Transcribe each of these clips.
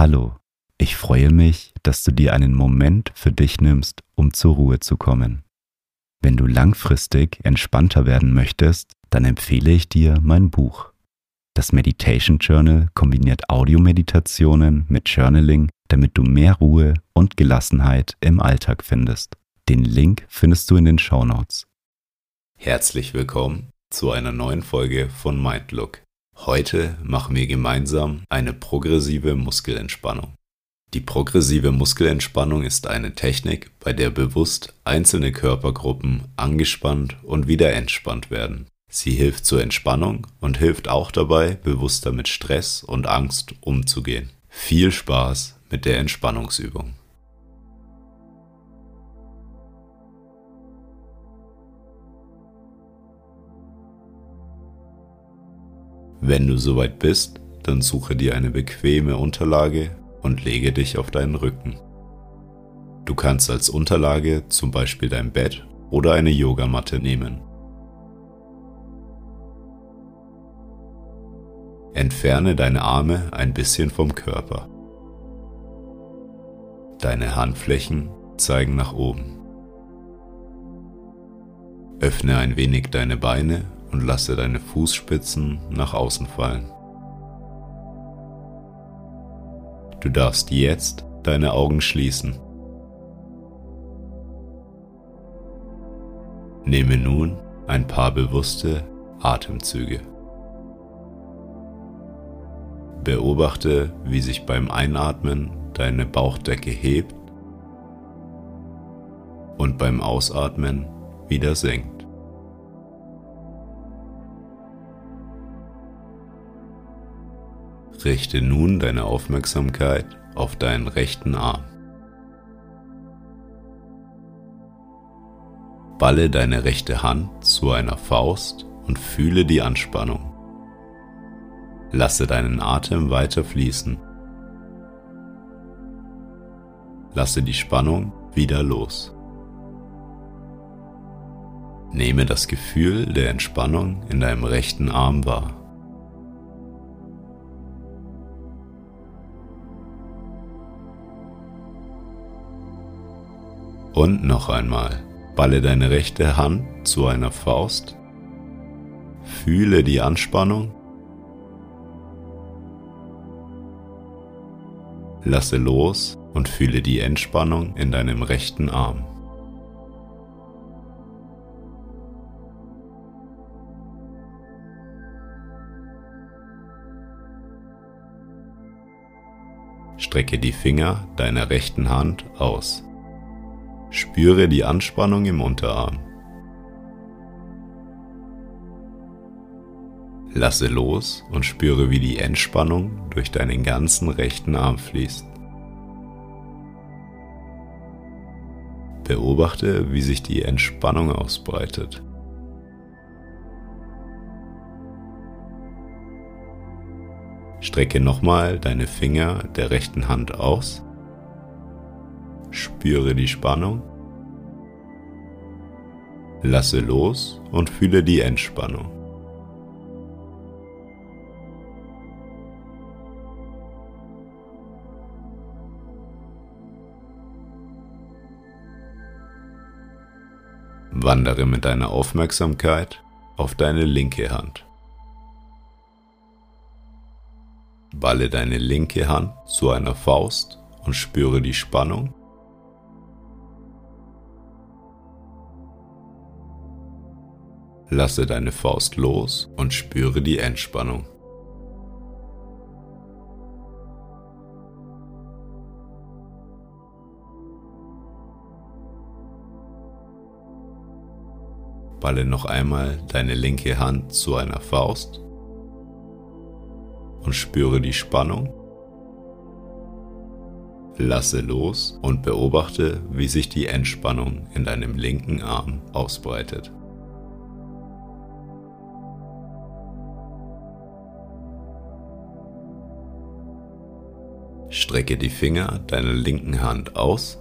Hallo, ich freue mich, dass du dir einen Moment für dich nimmst, um zur Ruhe zu kommen. Wenn du langfristig entspannter werden möchtest, dann empfehle ich dir mein Buch. Das Meditation Journal kombiniert Audiomeditationen mit Journaling, damit du mehr Ruhe und Gelassenheit im Alltag findest. Den Link findest du in den Show Notes. Herzlich willkommen zu einer neuen Folge von Mindlook. Heute machen wir gemeinsam eine progressive Muskelentspannung. Die progressive Muskelentspannung ist eine Technik, bei der bewusst einzelne Körpergruppen angespannt und wieder entspannt werden. Sie hilft zur Entspannung und hilft auch dabei, bewusster mit Stress und Angst umzugehen. Viel Spaß mit der Entspannungsübung. Wenn du soweit bist, dann suche dir eine bequeme Unterlage und lege dich auf deinen Rücken. Du kannst als Unterlage zum Beispiel dein Bett oder eine Yogamatte nehmen. Entferne deine Arme ein bisschen vom Körper. Deine Handflächen zeigen nach oben. Öffne ein wenig deine Beine und lasse deine Fußspitzen nach außen fallen. Du darfst jetzt deine Augen schließen. Nehme nun ein paar bewusste Atemzüge. Beobachte, wie sich beim Einatmen deine Bauchdecke hebt und beim Ausatmen wieder senkt. Richte nun deine Aufmerksamkeit auf deinen rechten Arm. Balle deine rechte Hand zu einer Faust und fühle die Anspannung. Lasse deinen Atem weiter fließen. Lasse die Spannung wieder los. Nehme das Gefühl der Entspannung in deinem rechten Arm wahr. Und noch einmal, balle deine rechte Hand zu einer Faust, fühle die Anspannung, lasse los und fühle die Entspannung in deinem rechten Arm. Strecke die Finger deiner rechten Hand aus. Spüre die Anspannung im Unterarm. Lasse los und spüre, wie die Entspannung durch deinen ganzen rechten Arm fließt. Beobachte, wie sich die Entspannung ausbreitet. Strecke nochmal deine Finger der rechten Hand aus Spüre die Spannung. Lasse los und fühle die Entspannung. Wandere mit deiner Aufmerksamkeit auf deine linke Hand. Balle deine linke Hand zu einer Faust und spüre die Spannung Lasse deine Faust los und spüre die Entspannung. Balle noch einmal deine linke Hand zu einer Faust und spüre die Spannung. Lasse los und beobachte, wie sich die Entspannung in deinem linken Arm ausbreitet. Strecke die Finger deiner linken Hand aus.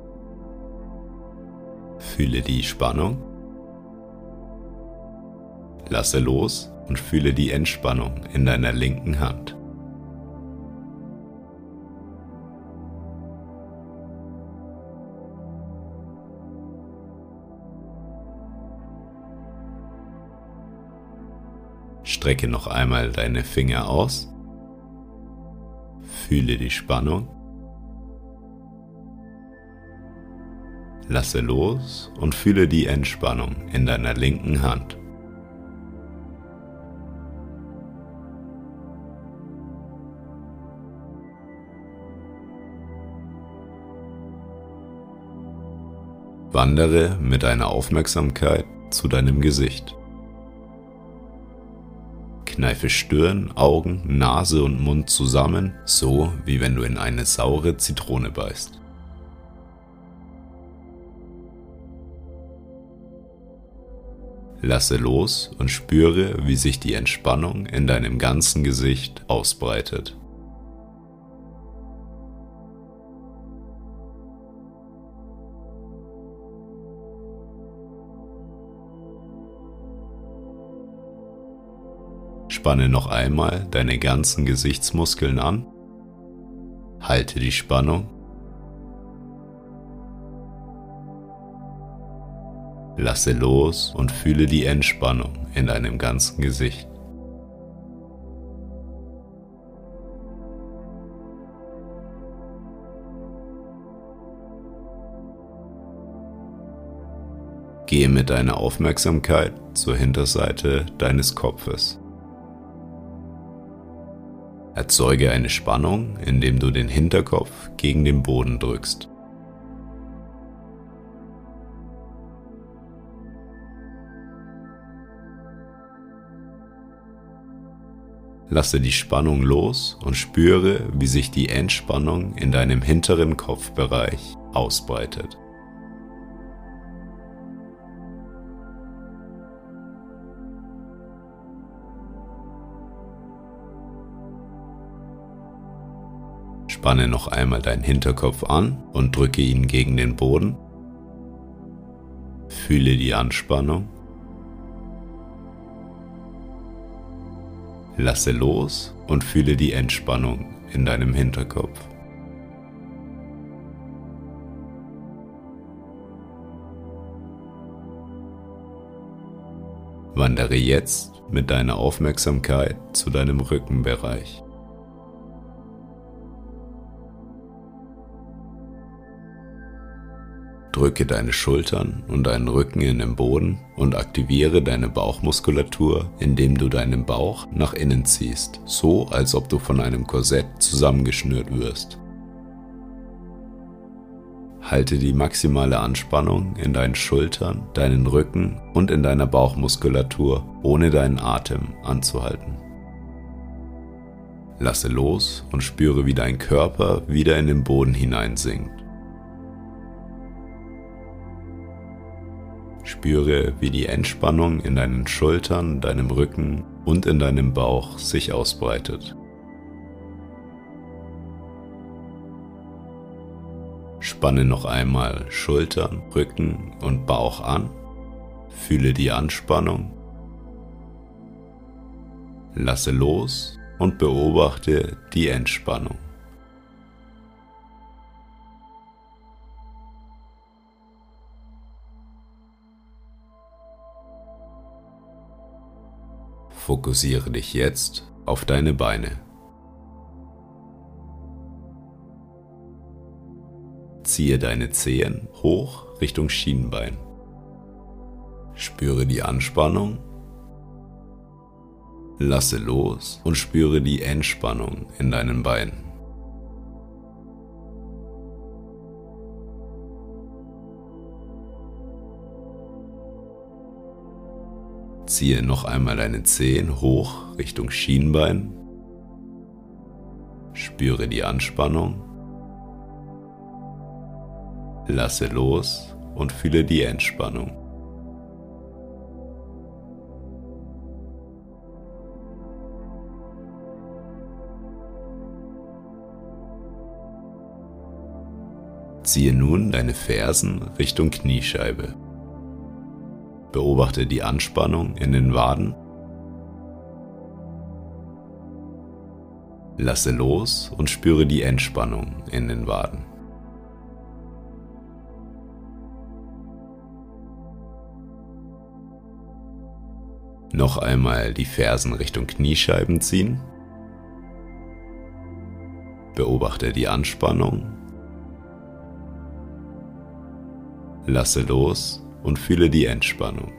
Fühle die Spannung. Lasse los und fühle die Entspannung in deiner linken Hand. Strecke noch einmal deine Finger aus. Fühle die Spannung. Lasse los und fühle die Entspannung in deiner linken Hand. Wandere mit deiner Aufmerksamkeit zu deinem Gesicht. Kneife Stirn, Augen, Nase und Mund zusammen, so wie wenn du in eine saure Zitrone beißt. Lasse los und spüre, wie sich die Entspannung in deinem ganzen Gesicht ausbreitet. Spanne noch einmal deine ganzen Gesichtsmuskeln an. Halte die Spannung. Lasse los und fühle die Entspannung in deinem ganzen Gesicht. Gehe mit deiner Aufmerksamkeit zur Hinterseite deines Kopfes. Erzeuge eine Spannung, indem du den Hinterkopf gegen den Boden drückst. Lasse die Spannung los und spüre, wie sich die Entspannung in deinem hinteren Kopfbereich ausbreitet. Spanne noch einmal deinen Hinterkopf an und drücke ihn gegen den Boden. Fühle die Anspannung. Lasse los und fühle die Entspannung in deinem Hinterkopf. Wandere jetzt mit deiner Aufmerksamkeit zu deinem Rückenbereich. Drücke deine Schultern und deinen Rücken in den Boden und aktiviere deine Bauchmuskulatur, indem du deinen Bauch nach innen ziehst, so als ob du von einem Korsett zusammengeschnürt wirst. Halte die maximale Anspannung in deinen Schultern, deinen Rücken und in deiner Bauchmuskulatur, ohne deinen Atem anzuhalten. Lasse los und spüre, wie dein Körper wieder in den Boden hineinsinkt. Spüre, wie die Entspannung in deinen Schultern, deinem Rücken und in deinem Bauch sich ausbreitet. Spanne noch einmal Schultern, Rücken und Bauch an. Fühle die Anspannung. Lasse los und beobachte die Entspannung. Fokussiere dich jetzt auf deine Beine. Ziehe deine Zehen hoch Richtung Schienbein. Spüre die Anspannung. Lasse los und spüre die Entspannung in deinen Beinen. Ziehe noch einmal deine Zehen hoch Richtung Schienbein. Spüre die Anspannung. Lasse los und fühle die Entspannung. Ziehe nun deine Fersen Richtung Kniescheibe. Beobachte die Anspannung in den Waden. Lasse los und spüre die Entspannung in den Waden. Noch einmal die Fersen Richtung Kniescheiben ziehen. Beobachte die Anspannung. Lasse los und fühle die Entspannung.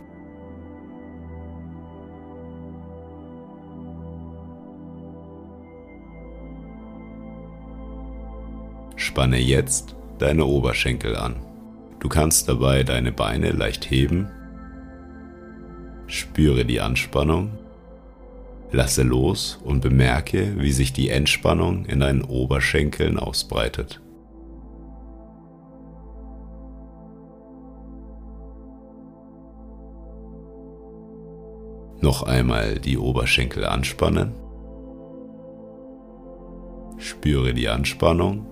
Spanne jetzt deine Oberschenkel an. Du kannst dabei deine Beine leicht heben. Spüre die Anspannung. Lasse los und bemerke, wie sich die Entspannung in deinen Oberschenkeln ausbreitet. Noch einmal die Oberschenkel anspannen. Spüre die Anspannung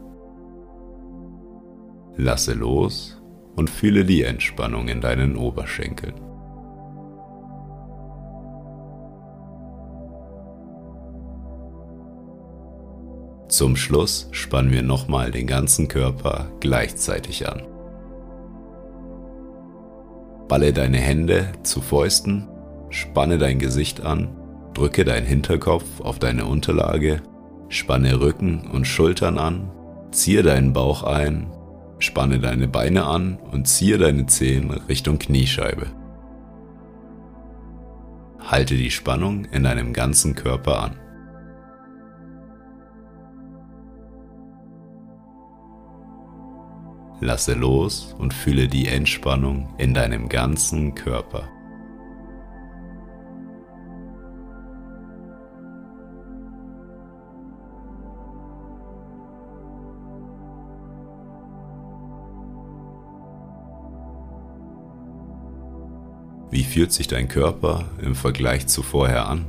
Lasse los und fühle die Entspannung in deinen Oberschenkeln. Zum Schluss spannen wir nochmal den ganzen Körper gleichzeitig an. Balle deine Hände zu Fäusten, spanne dein Gesicht an, drücke deinen Hinterkopf auf deine Unterlage, spanne Rücken und Schultern an, ziehe deinen Bauch ein Spanne deine Beine an und ziehe deine Zehen Richtung Kniescheibe. Halte die Spannung in deinem ganzen Körper an. Lasse los und fühle die Entspannung in deinem ganzen Körper. Wie fühlt sich dein Körper im Vergleich zu vorher an?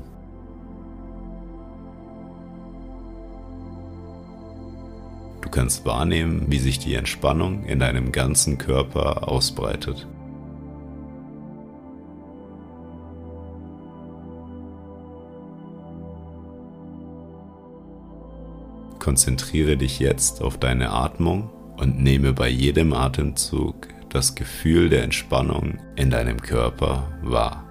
Du kannst wahrnehmen, wie sich die Entspannung in deinem ganzen Körper ausbreitet. Konzentriere dich jetzt auf deine Atmung und nehme bei jedem Atemzug das Gefühl der Entspannung in deinem Körper wahr.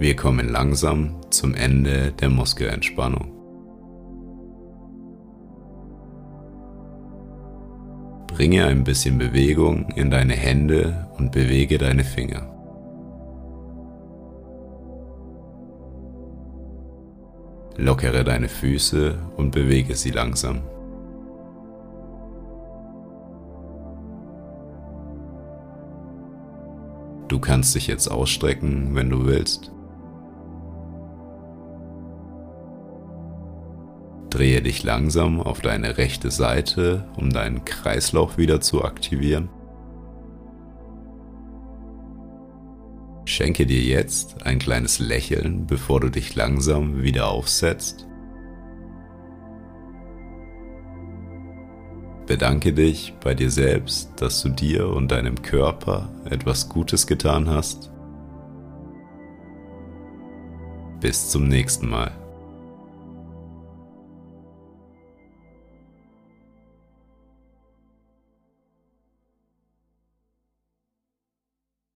Wir kommen langsam zum Ende der Muskelentspannung. Bringe ein bisschen Bewegung in deine Hände und bewege deine Finger. Lockere deine Füße und bewege sie langsam. Du kannst dich jetzt ausstrecken, wenn du willst. Drehe dich langsam auf deine rechte Seite, um deinen Kreislauf wieder zu aktivieren. Schenke dir jetzt ein kleines Lächeln, bevor du dich langsam wieder aufsetzt. Bedanke dich bei dir selbst, dass du dir und deinem Körper etwas Gutes getan hast. Bis zum nächsten Mal.